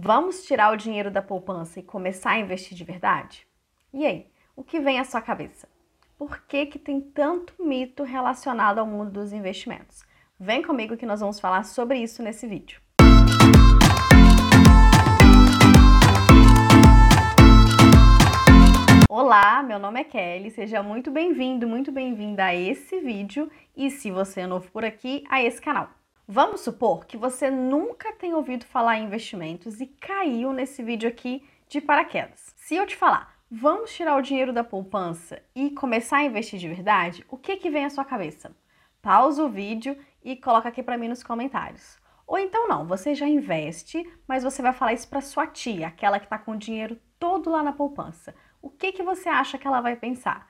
Vamos tirar o dinheiro da poupança e começar a investir de verdade? E aí, o que vem à sua cabeça? Por que, que tem tanto mito relacionado ao mundo dos investimentos? Vem comigo que nós vamos falar sobre isso nesse vídeo. Olá, meu nome é Kelly, seja muito bem-vindo, muito bem-vinda a esse vídeo e se você é novo por aqui, a esse canal. Vamos supor que você nunca tenha ouvido falar em investimentos e caiu nesse vídeo aqui de paraquedas. Se eu te falar, vamos tirar o dinheiro da poupança e começar a investir de verdade, o que que vem à sua cabeça? Pausa o vídeo e coloca aqui para mim nos comentários. Ou então não, você já investe, mas você vai falar isso para sua tia, aquela que está com o dinheiro todo lá na poupança. O que que você acha que ela vai pensar?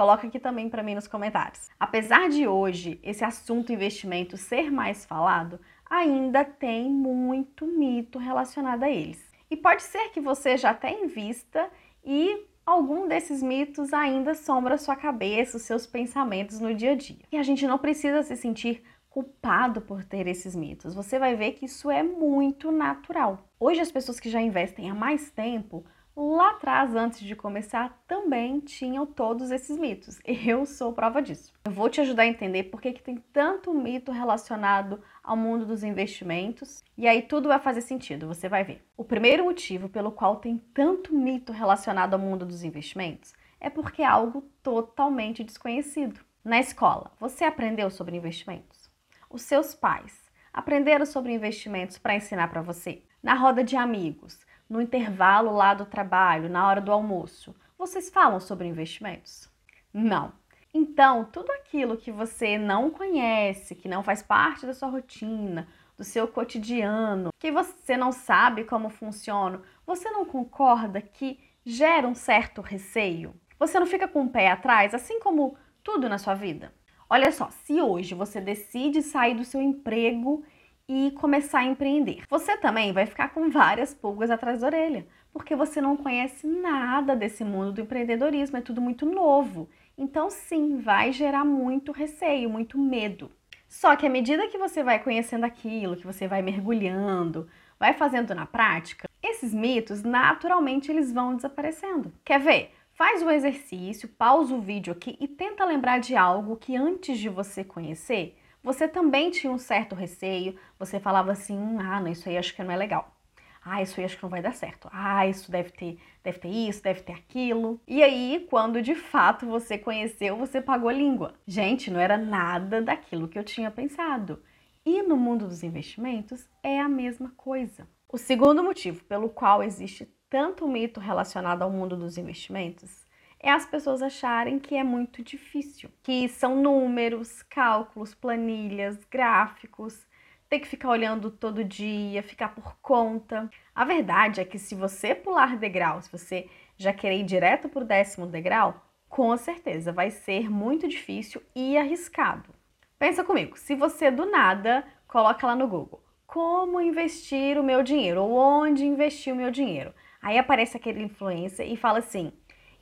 Coloca aqui também para mim nos comentários. Apesar de hoje esse assunto investimento ser mais falado, ainda tem muito mito relacionado a eles. E pode ser que você já tenha em vista e algum desses mitos ainda sombra sua cabeça, os seus pensamentos no dia a dia. E a gente não precisa se sentir culpado por ter esses mitos. Você vai ver que isso é muito natural. Hoje as pessoas que já investem há mais tempo lá atrás, antes de começar, também tinham todos esses mitos. Eu sou prova disso. Eu vou te ajudar a entender por que, que tem tanto mito relacionado ao mundo dos investimentos e aí tudo vai fazer sentido, você vai ver. O primeiro motivo pelo qual tem tanto mito relacionado ao mundo dos investimentos é porque é algo totalmente desconhecido. Na escola, você aprendeu sobre investimentos? Os seus pais aprenderam sobre investimentos para ensinar para você? Na roda de amigos, no intervalo lá do trabalho, na hora do almoço, vocês falam sobre investimentos? Não. Então, tudo aquilo que você não conhece, que não faz parte da sua rotina, do seu cotidiano, que você não sabe como funciona, você não concorda que gera um certo receio? Você não fica com o pé atrás, assim como tudo na sua vida? Olha só, se hoje você decide sair do seu emprego e começar a empreender. Você também vai ficar com várias pulgas atrás da orelha, porque você não conhece nada desse mundo do empreendedorismo, é tudo muito novo. Então, sim, vai gerar muito receio, muito medo. Só que à medida que você vai conhecendo aquilo, que você vai mergulhando, vai fazendo na prática, esses mitos naturalmente eles vão desaparecendo. Quer ver? Faz o exercício, pausa o vídeo aqui e tenta lembrar de algo que antes de você conhecer, você também tinha um certo receio, você falava assim, ah, não, isso aí acho que não é legal. Ah, isso aí acho que não vai dar certo. Ah, isso deve ter, deve ter isso, deve ter aquilo. E aí, quando de fato você conheceu, você pagou língua. Gente, não era nada daquilo que eu tinha pensado. E no mundo dos investimentos é a mesma coisa. O segundo motivo pelo qual existe tanto mito relacionado ao mundo dos investimentos é as pessoas acharem que é muito difícil, que são números, cálculos, planilhas, gráficos, ter que ficar olhando todo dia, ficar por conta. A verdade é que se você pular degrau, se você já querer ir direto para o décimo degrau, com certeza vai ser muito difícil e arriscado. Pensa comigo, se você do nada coloca lá no Google como investir o meu dinheiro ou onde investir o meu dinheiro. Aí aparece aquele influencer e fala assim: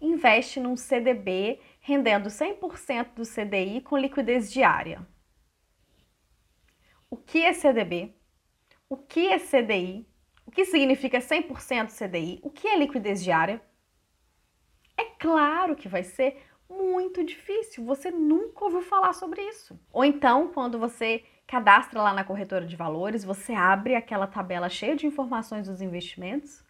investe num CDB rendendo 100% do CDI com liquidez diária. O que é CDB? O que é CDI? O que significa 100% CDI? O que é liquidez diária? É claro que vai ser muito difícil. Você nunca ouviu falar sobre isso. Ou então, quando você cadastra lá na corretora de valores, você abre aquela tabela cheia de informações dos investimentos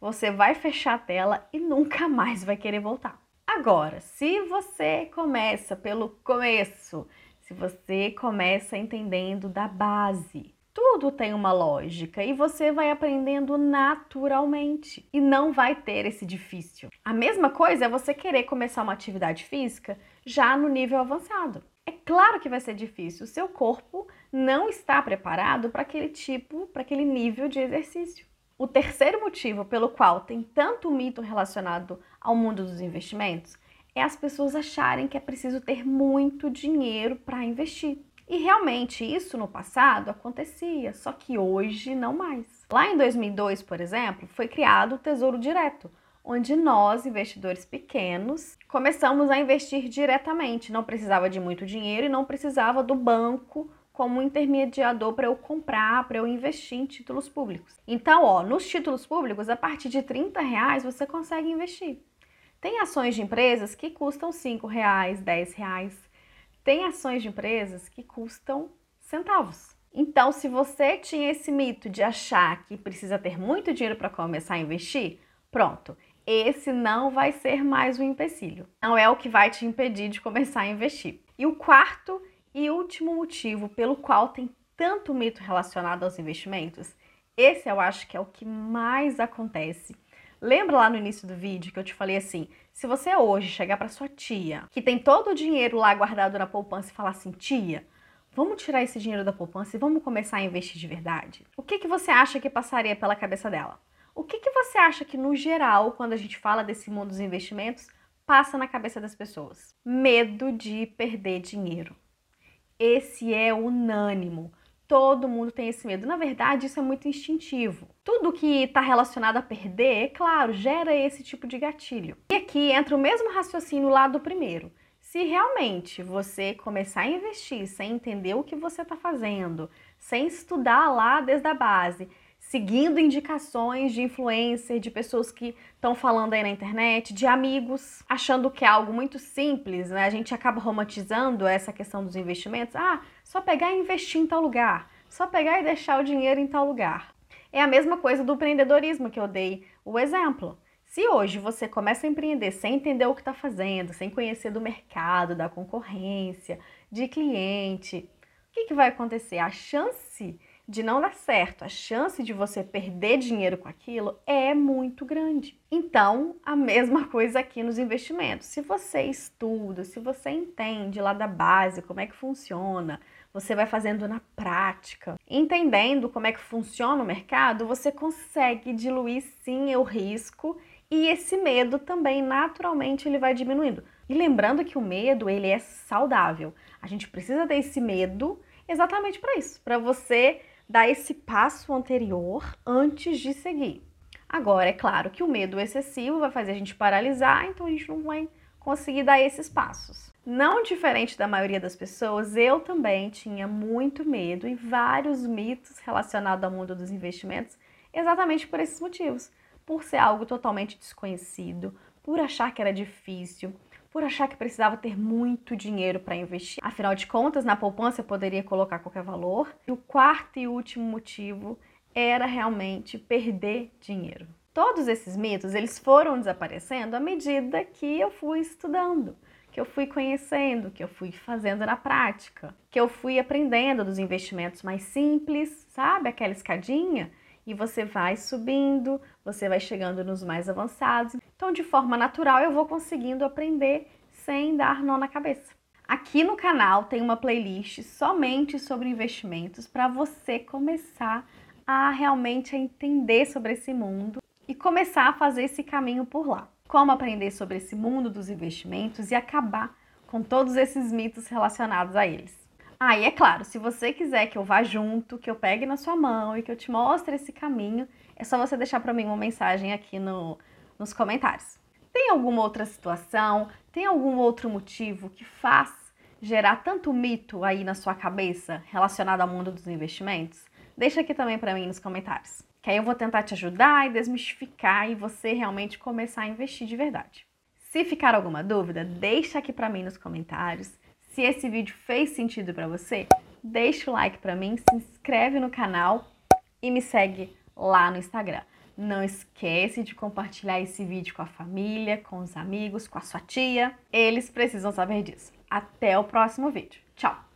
você vai fechar a tela e nunca mais vai querer voltar. Agora, se você começa pelo começo, se você começa entendendo da base, tudo tem uma lógica e você vai aprendendo naturalmente e não vai ter esse difícil. A mesma coisa é você querer começar uma atividade física já no nível avançado. É claro que vai ser difícil, o seu corpo não está preparado para aquele tipo, para aquele nível de exercício. O terceiro motivo pelo qual tem tanto mito relacionado ao mundo dos investimentos é as pessoas acharem que é preciso ter muito dinheiro para investir. E realmente isso no passado acontecia, só que hoje não mais. Lá em 2002, por exemplo, foi criado o Tesouro Direto, onde nós, investidores pequenos, começamos a investir diretamente. Não precisava de muito dinheiro e não precisava do banco como intermediador para eu comprar, para eu investir em títulos públicos. Então, ó, nos títulos públicos, a partir de 30 reais você consegue investir. Tem ações de empresas que custam 5 reais, 10 reais. Tem ações de empresas que custam centavos. Então, se você tinha esse mito de achar que precisa ter muito dinheiro para começar a investir, pronto, esse não vai ser mais um empecilho. Não é o que vai te impedir de começar a investir. E o quarto e último motivo pelo qual tem tanto mito relacionado aos investimentos, esse eu acho que é o que mais acontece. Lembra lá no início do vídeo que eu te falei assim: se você hoje chegar para sua tia, que tem todo o dinheiro lá guardado na poupança e falar assim, tia, vamos tirar esse dinheiro da poupança e vamos começar a investir de verdade? O que, que você acha que passaria pela cabeça dela? O que, que você acha que, no geral, quando a gente fala desse mundo dos investimentos, passa na cabeça das pessoas? Medo de perder dinheiro. Esse é unânimo. Todo mundo tem esse medo. Na verdade, isso é muito instintivo. Tudo que está relacionado a perder, é claro, gera esse tipo de gatilho. E aqui entra o mesmo raciocínio lá do primeiro. Se realmente você começar a investir sem entender o que você está fazendo, sem estudar lá desde a base, seguindo indicações de influencer, de pessoas que estão falando aí na internet, de amigos, achando que é algo muito simples, né? A gente acaba romantizando essa questão dos investimentos. Ah, só pegar e investir em tal lugar, só pegar e deixar o dinheiro em tal lugar. É a mesma coisa do empreendedorismo que eu dei o exemplo. Se hoje você começa a empreender sem entender o que está fazendo, sem conhecer do mercado, da concorrência, de cliente, o que, que vai acontecer? A chance de não dar certo, a chance de você perder dinheiro com aquilo é muito grande. Então, a mesma coisa aqui nos investimentos. Se você estuda, se você entende lá da base como é que funciona, você vai fazendo na prática, entendendo como é que funciona o mercado, você consegue diluir sim o risco e esse medo também naturalmente ele vai diminuindo. E lembrando que o medo ele é saudável. A gente precisa ter esse medo exatamente para isso, para você dar esse passo anterior antes de seguir. Agora, é claro que o medo excessivo vai fazer a gente paralisar, então a gente não vai conseguir dar esses passos. Não diferente da maioria das pessoas, eu também tinha muito medo e vários mitos relacionados ao mundo dos investimentos, exatamente por esses motivos. Por ser algo totalmente desconhecido, por achar que era difícil, por achar que precisava ter muito dinheiro para investir. Afinal de contas, na poupança eu poderia colocar qualquer valor. E o quarto e último motivo era realmente perder dinheiro. Todos esses mitos, eles foram desaparecendo à medida que eu fui estudando, que eu fui conhecendo, que eu fui fazendo na prática, que eu fui aprendendo dos investimentos mais simples, sabe? Aquela escadinha e você vai subindo, você vai chegando nos mais avançados. Então, de forma natural, eu vou conseguindo aprender sem dar nó na cabeça. Aqui no canal tem uma playlist somente sobre investimentos para você começar a realmente entender sobre esse mundo e começar a fazer esse caminho por lá. Como aprender sobre esse mundo dos investimentos e acabar com todos esses mitos relacionados a eles. Ah, e é claro, se você quiser que eu vá junto, que eu pegue na sua mão e que eu te mostre esse caminho, é só você deixar para mim uma mensagem aqui no, nos comentários. Tem alguma outra situação, tem algum outro motivo que faz gerar tanto mito aí na sua cabeça relacionado ao mundo dos investimentos? Deixa aqui também para mim nos comentários. Que aí eu vou tentar te ajudar e desmistificar e você realmente começar a investir de verdade. Se ficar alguma dúvida, deixa aqui para mim nos comentários. Se esse vídeo fez sentido para você, deixa o like para mim, se inscreve no canal e me segue lá no Instagram. Não esquece de compartilhar esse vídeo com a família, com os amigos, com a sua tia. Eles precisam saber disso. Até o próximo vídeo. Tchau!